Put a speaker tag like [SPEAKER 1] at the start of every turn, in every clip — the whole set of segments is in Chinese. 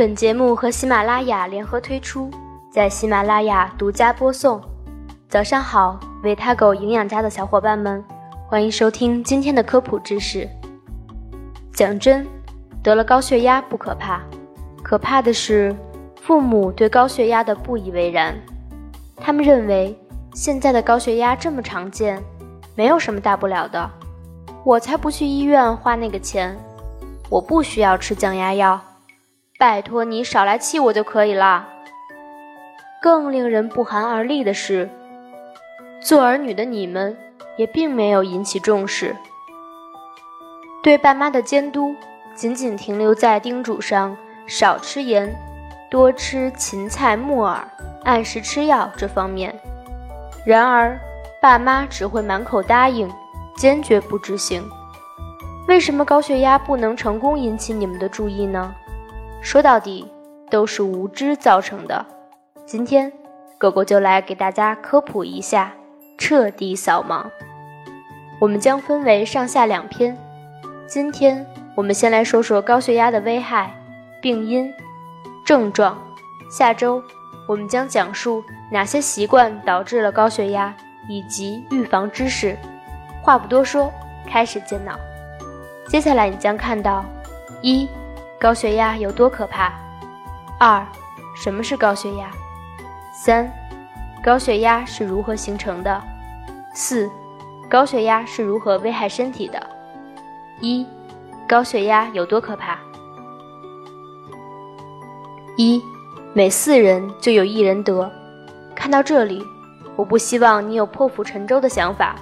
[SPEAKER 1] 本节目和喜马拉雅联合推出，在喜马拉雅独家播送。早上好，维他狗营养家的小伙伴们，欢迎收听今天的科普知识。讲真，得了高血压不可怕，可怕的是父母对高血压的不以为然。他们认为现在的高血压这么常见，没有什么大不了的，我才不去医院花那个钱，我不需要吃降压药。拜托你少来气我就可以了。更令人不寒而栗的是，做儿女的你们也并没有引起重视，对爸妈的监督仅仅停留在叮嘱上少吃盐、多吃芹菜、木耳、按时吃药这方面。然而，爸妈只会满口答应，坚决不执行。为什么高血压不能成功引起你们的注意呢？说到底，都是无知造成的。今天，狗狗就来给大家科普一下，彻底扫盲。我们将分为上下两篇。今天我们先来说说高血压的危害、病因、症状。下周我们将讲述哪些习惯导致了高血压，以及预防知识。话不多说，开始健脑。接下来你将看到一。高血压有多可怕？二，什么是高血压？三，高血压是如何形成的？四，高血压是如何危害身体的？一，高血压有多可怕？一，每四人就有一人得。看到这里，我不希望你有破釜沉舟的想法，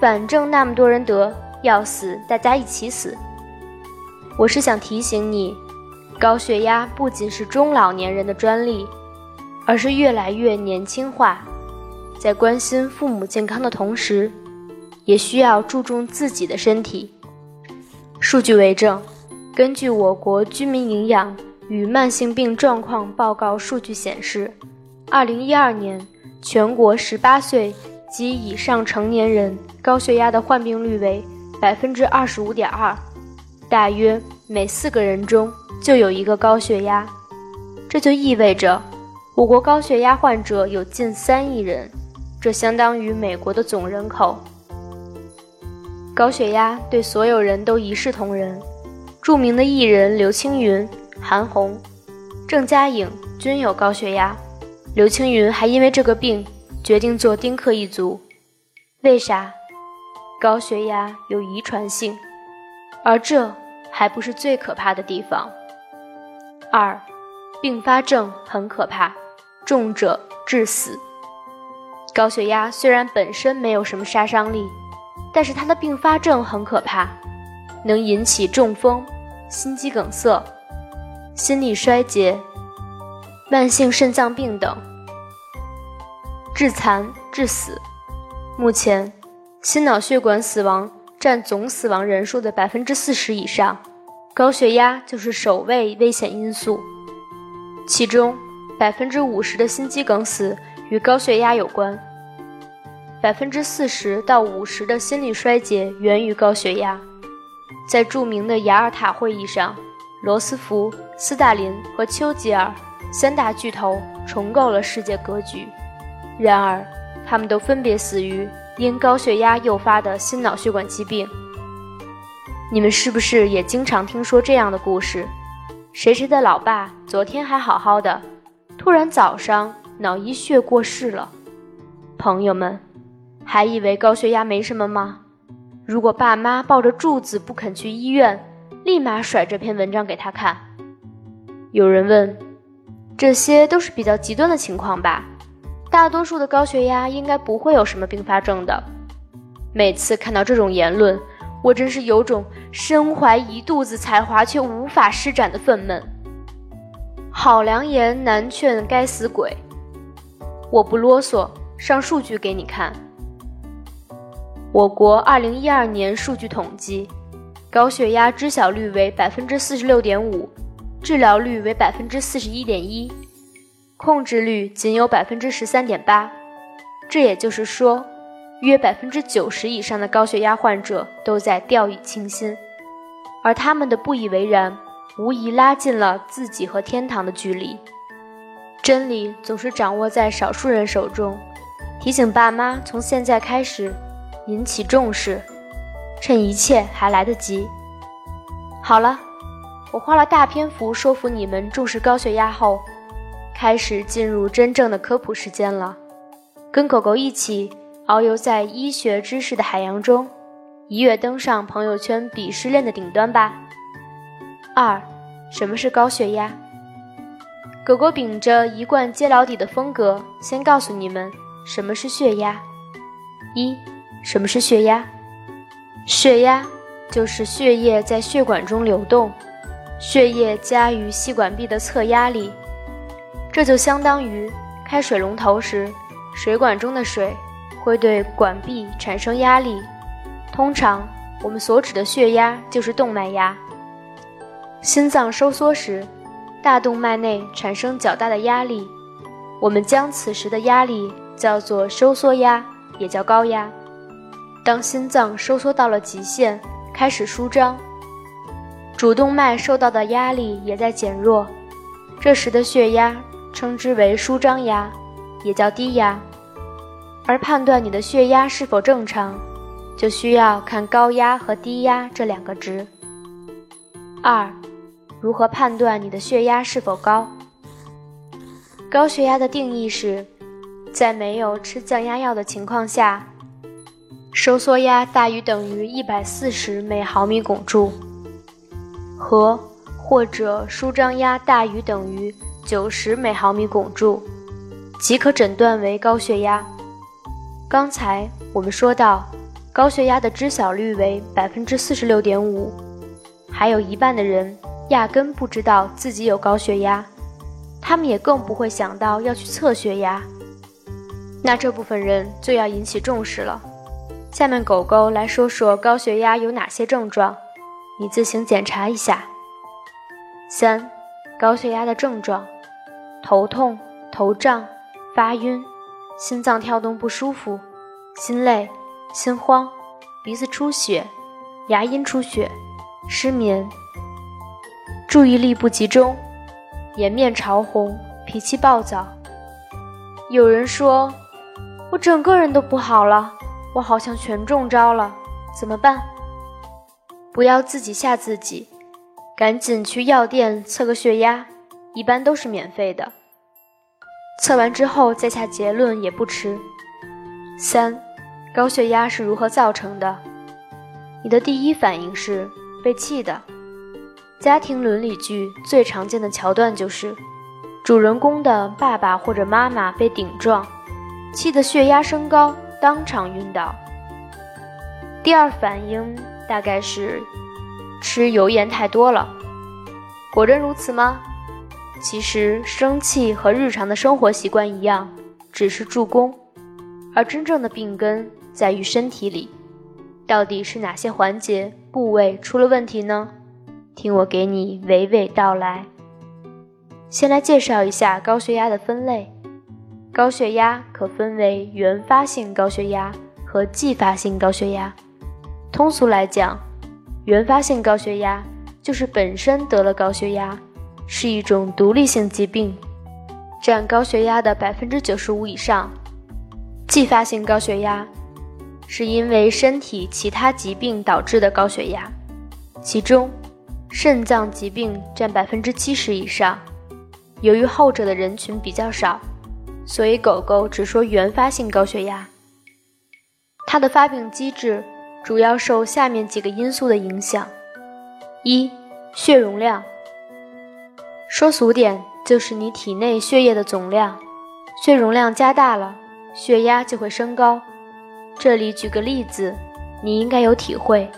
[SPEAKER 1] 反正那么多人得，要死大家一起死。我是想提醒你，高血压不仅是中老年人的专利，而是越来越年轻化。在关心父母健康的同时，也需要注重自己的身体。数据为证，根据我国居民营养与慢性病状况报告数据显示，2012年全国18岁及以上成年人高血压的患病率为25.2%。大约每四个人中就有一个高血压，这就意味着我国高血压患者有近三亿人，这相当于美国的总人口。高血压对所有人都一视同仁，著名的艺人刘青云、韩红、郑嘉颖均有高血压，刘青云还因为这个病决定做丁克一族。为啥？高血压有遗传性。而这还不是最可怕的地方。二，并发症很可怕，重者致死。高血压虽然本身没有什么杀伤力，但是它的并发症很可怕，能引起中风、心肌梗塞、心力衰竭、慢性肾脏病等，致残致死。目前，心脑血管死亡。占总死亡人数的百分之四十以上，高血压就是首位危险因素。其中，百分之五十的心肌梗死与高血压有关，百分之四十到五十的心力衰竭源于高血压。在著名的雅尔塔会议上，罗斯福、斯大林和丘吉尔三大巨头重构了世界格局。然而，他们都分别死于。因高血压诱发的心脑血管疾病，你们是不是也经常听说这样的故事？谁谁的老爸昨天还好好的，突然早上脑溢血过世了。朋友们，还以为高血压没什么吗？如果爸妈抱着柱子不肯去医院，立马甩这篇文章给他看。有人问，这些都是比较极端的情况吧？大多数的高血压应该不会有什么并发症的。每次看到这种言论，我真是有种身怀一肚子才华却无法施展的愤懑。好良言难劝该死鬼！我不啰嗦，上数据给你看。我国2012年数据统计，高血压知晓率为百分之四十六点五，治疗率为百分之四十一点一。控制率仅有百分之十三点八，这也就是说，约百分之九十以上的高血压患者都在掉以轻心，而他们的不以为然，无疑拉近了自己和天堂的距离。真理总是掌握在少数人手中。提醒爸妈从现在开始引起重视，趁一切还来得及。好了，我花了大篇幅说服你们重视高血压后，开始进入真正的科普时间了。跟狗狗一起遨游在医学知识的海洋中，一跃登上朋友圈鄙视链的顶端吧。二，什么是高血压？狗狗秉着一贯揭老底的风格，先告诉你们。什么是血压？一，什么是血压？血压就是血液在血管中流动，血液加于细管壁的侧压力，这就相当于开水龙头时，水管中的水会对管壁产生压力。通常我们所指的血压就是动脉压。心脏收缩时，大动脉内产生较大的压力，我们将此时的压力。叫做收缩压，也叫高压。当心脏收缩到了极限，开始舒张，主动脉受到的压力也在减弱，这时的血压称之为舒张压，也叫低压。而判断你的血压是否正常，就需要看高压和低压这两个值。二，如何判断你的血压是否高？高血压的定义是。在没有吃降压药的情况下，收缩压大于等于一百四十每毫米汞柱，和或者舒张压大于等于九十每毫米汞柱，即可诊断为高血压。刚才我们说到，高血压的知晓率为百分之四十六点五，还有一半的人压根不知道自己有高血压，他们也更不会想到要去测血压。那这部分人就要引起重视了。下面狗狗来说说高血压有哪些症状，你自行检查一下。三、高血压的症状：头痛、头胀、发晕、心脏跳动不舒服、心累、心慌、鼻子出血、牙龈出血、失眠、注意力不集中、颜面潮红、脾气暴躁。有人说。我整个人都不好了，我好像全中招了，怎么办？不要自己吓自己，赶紧去药店测个血压，一般都是免费的。测完之后再下结论也不迟。三，高血压是如何造成的？你的第一反应是被气的。家庭伦理剧最常见的桥段就是，主人公的爸爸或者妈妈被顶撞。气得血压升高，当场晕倒。第二反应大概是吃油盐太多了。果真如此吗？其实生气和日常的生活习惯一样，只是助攻，而真正的病根在于身体里。到底是哪些环节部位出了问题呢？听我给你娓娓道来。先来介绍一下高血压的分类。高血压可分为原发性高血压和继发性高血压。通俗来讲，原发性高血压就是本身得了高血压，是一种独立性疾病，占高血压的百分之九十五以上。继发性高血压是因为身体其他疾病导致的高血压，其中肾脏疾病占百分之七十以上。由于后者的人群比较少。所以，狗狗只说原发性高血压，它的发病机制主要受下面几个因素的影响：一、血容量。说俗点，就是你体内血液的总量，血容量加大了，血压就会升高。这里举个例子，你应该有体会：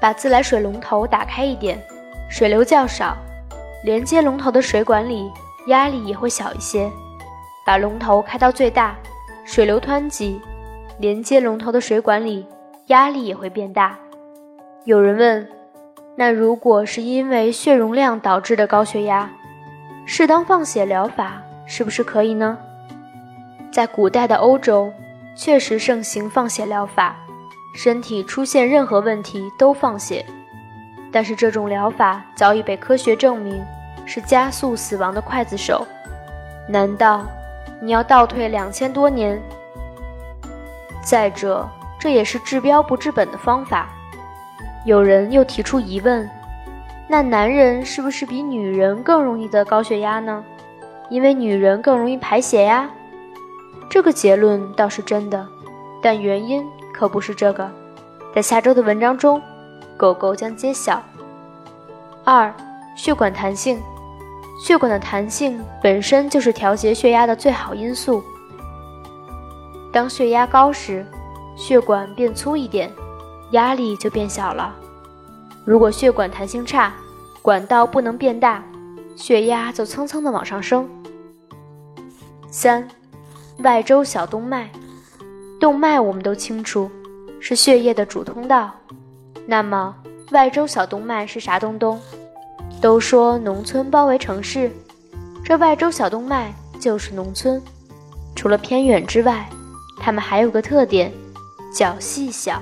[SPEAKER 1] 把自来水龙头打开一点，水流较少，连接龙头的水管里压力也会小一些。把龙头开到最大，水流湍急，连接龙头的水管里压力也会变大。有人问：那如果是因为血容量导致的高血压，适当放血疗法是不是可以呢？在古代的欧洲，确实盛行放血疗法，身体出现任何问题都放血。但是这种疗法早已被科学证明是加速死亡的刽子手。难道你要倒退两千多年？再者，这也是治标不治本的方法。有人又提出疑问：那男人是不是比女人更容易得高血压呢？因为女人更容易排血呀？这个结论倒是真的，但原因可不是这个。在下周的文章中，狗狗将揭晓。二、血管弹性。血管的弹性本身就是调节血压的最好因素。当血压高时，血管变粗一点，压力就变小了。如果血管弹性差，管道不能变大，血压就蹭蹭的往上升。三、外周小动脉。动脉我们都清楚，是血液的主通道。那么，外周小动脉是啥东东？都说农村包围城市，这外周小动脉就是农村。除了偏远之外，它们还有个特点，较细小。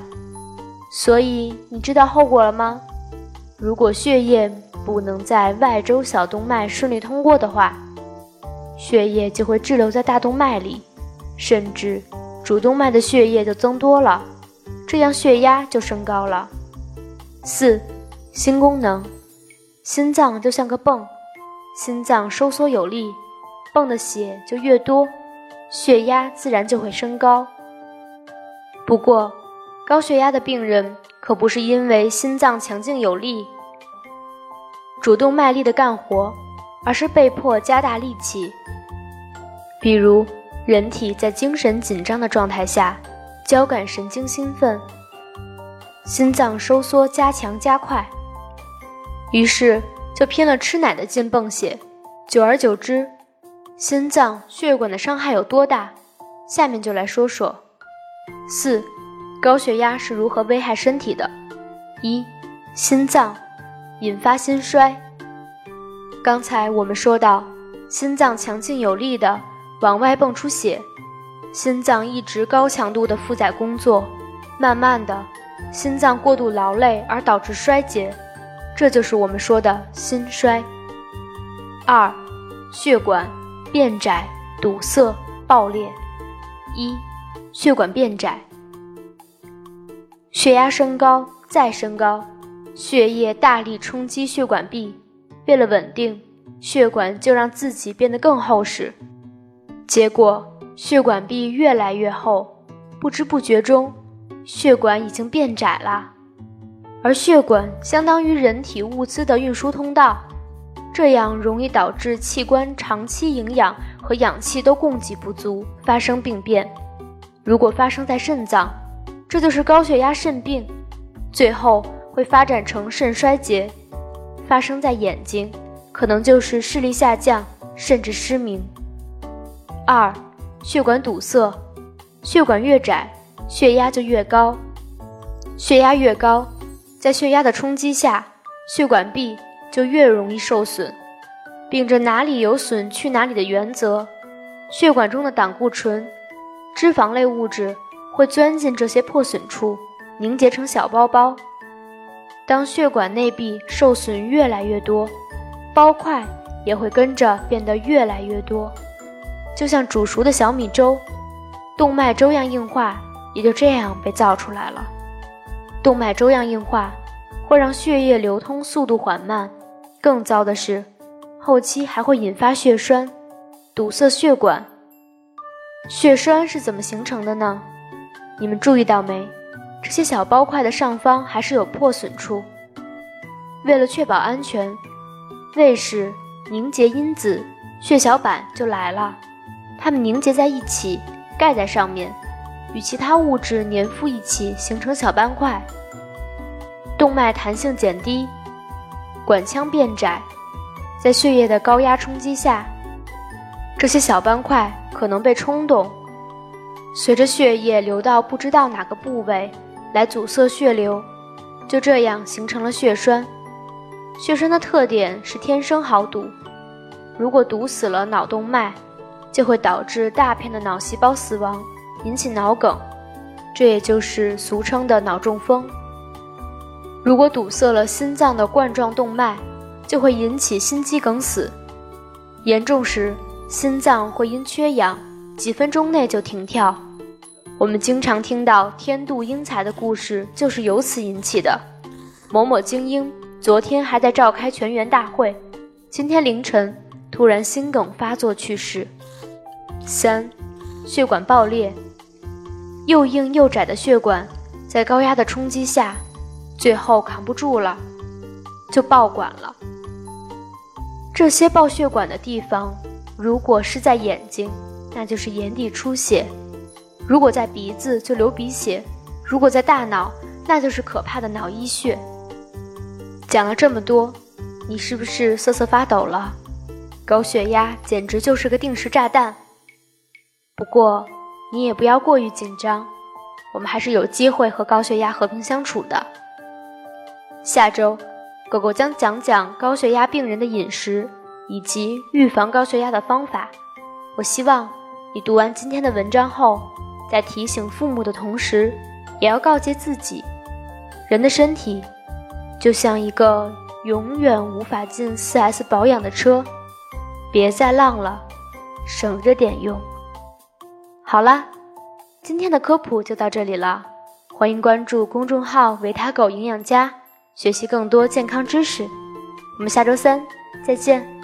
[SPEAKER 1] 所以你知道后果了吗？如果血液不能在外周小动脉顺利通过的话，血液就会滞留在大动脉里，甚至主动脉的血液就增多了，这样血压就升高了。四，心功能。心脏就像个泵，心脏收缩有力，泵的血就越多，血压自然就会升高。不过，高血压的病人可不是因为心脏强劲有力，主动卖力的干活，而是被迫加大力气。比如，人体在精神紧张的状态下，交感神经兴奋，心脏收缩加强加快。于是就拼了吃奶的劲泵血，久而久之，心脏血管的伤害有多大？下面就来说说。四，高血压是如何危害身体的？一，心脏引发心衰。刚才我们说到，心脏强劲有力的往外泵出血，心脏一直高强度的负载工作，慢慢的，心脏过度劳累而导致衰竭。这就是我们说的心衰。二，血管变窄、堵塞、爆裂。一，血管变窄，血压升高再升高，血液大力冲击血管壁，为了稳定，血管就让自己变得更厚实，结果血管壁越来越厚，不知不觉中，血管已经变窄了。而血管相当于人体物资的运输通道，这样容易导致器官长期营养和氧气都供给不足，发生病变。如果发生在肾脏，这就是高血压肾病，最后会发展成肾衰竭；发生在眼睛，可能就是视力下降，甚至失明。二、血管堵塞，血管越窄，血压就越高，血压越高。在血压的冲击下，血管壁就越容易受损。秉着哪里有损去哪里的原则，血管中的胆固醇、脂肪类物质会钻进这些破损处，凝结成小包包。当血管内壁受损越来越多，包块也会跟着变得越来越多，就像煮熟的小米粥，动脉粥样硬化也就这样被造出来了。动脉粥样硬化会让血液流通速度缓慢，更糟的是，后期还会引发血栓，堵塞血管。血栓是怎么形成的呢？你们注意到没？这些小包块的上方还是有破损处。为了确保安全，卫士凝结因子血小板就来了，它们凝结在一起，盖在上面。与其他物质粘附一起，形成小斑块。动脉弹性减低，管腔变窄，在血液的高压冲击下，这些小斑块可能被冲动，随着血液流到不知道哪个部位来阻塞血流，就这样形成了血栓。血栓的特点是天生好堵，如果堵死了脑动脉，就会导致大片的脑细胞死亡。引起脑梗，这也就是俗称的脑中风。如果堵塞了心脏的冠状动脉，就会引起心肌梗死，严重时心脏会因缺氧几分钟内就停跳。我们经常听到天妒英才的故事，就是由此引起的。某某精英昨天还在召开全员大会，今天凌晨突然心梗发作去世。三，血管爆裂，又硬又窄的血管在高压的冲击下，最后扛不住了，就爆管了。这些爆血管的地方，如果是在眼睛，那就是眼底出血；如果在鼻子，就流鼻血；如果在大脑，那就是可怕的脑溢血。讲了这么多，你是不是瑟瑟发抖了？高血压简直就是个定时炸弹。不过，你也不要过于紧张，我们还是有机会和高血压和平相处的。下周。狗狗将讲讲高血压病人的饮食以及预防高血压的方法。我希望你读完今天的文章后，在提醒父母的同时，也要告诫自己：人的身体就像一个永远无法进 4S 保养的车，别再浪了，省着点用。好啦，今天的科普就到这里了，欢迎关注公众号“维他狗营养家”。学习更多健康知识，我们下周三再见。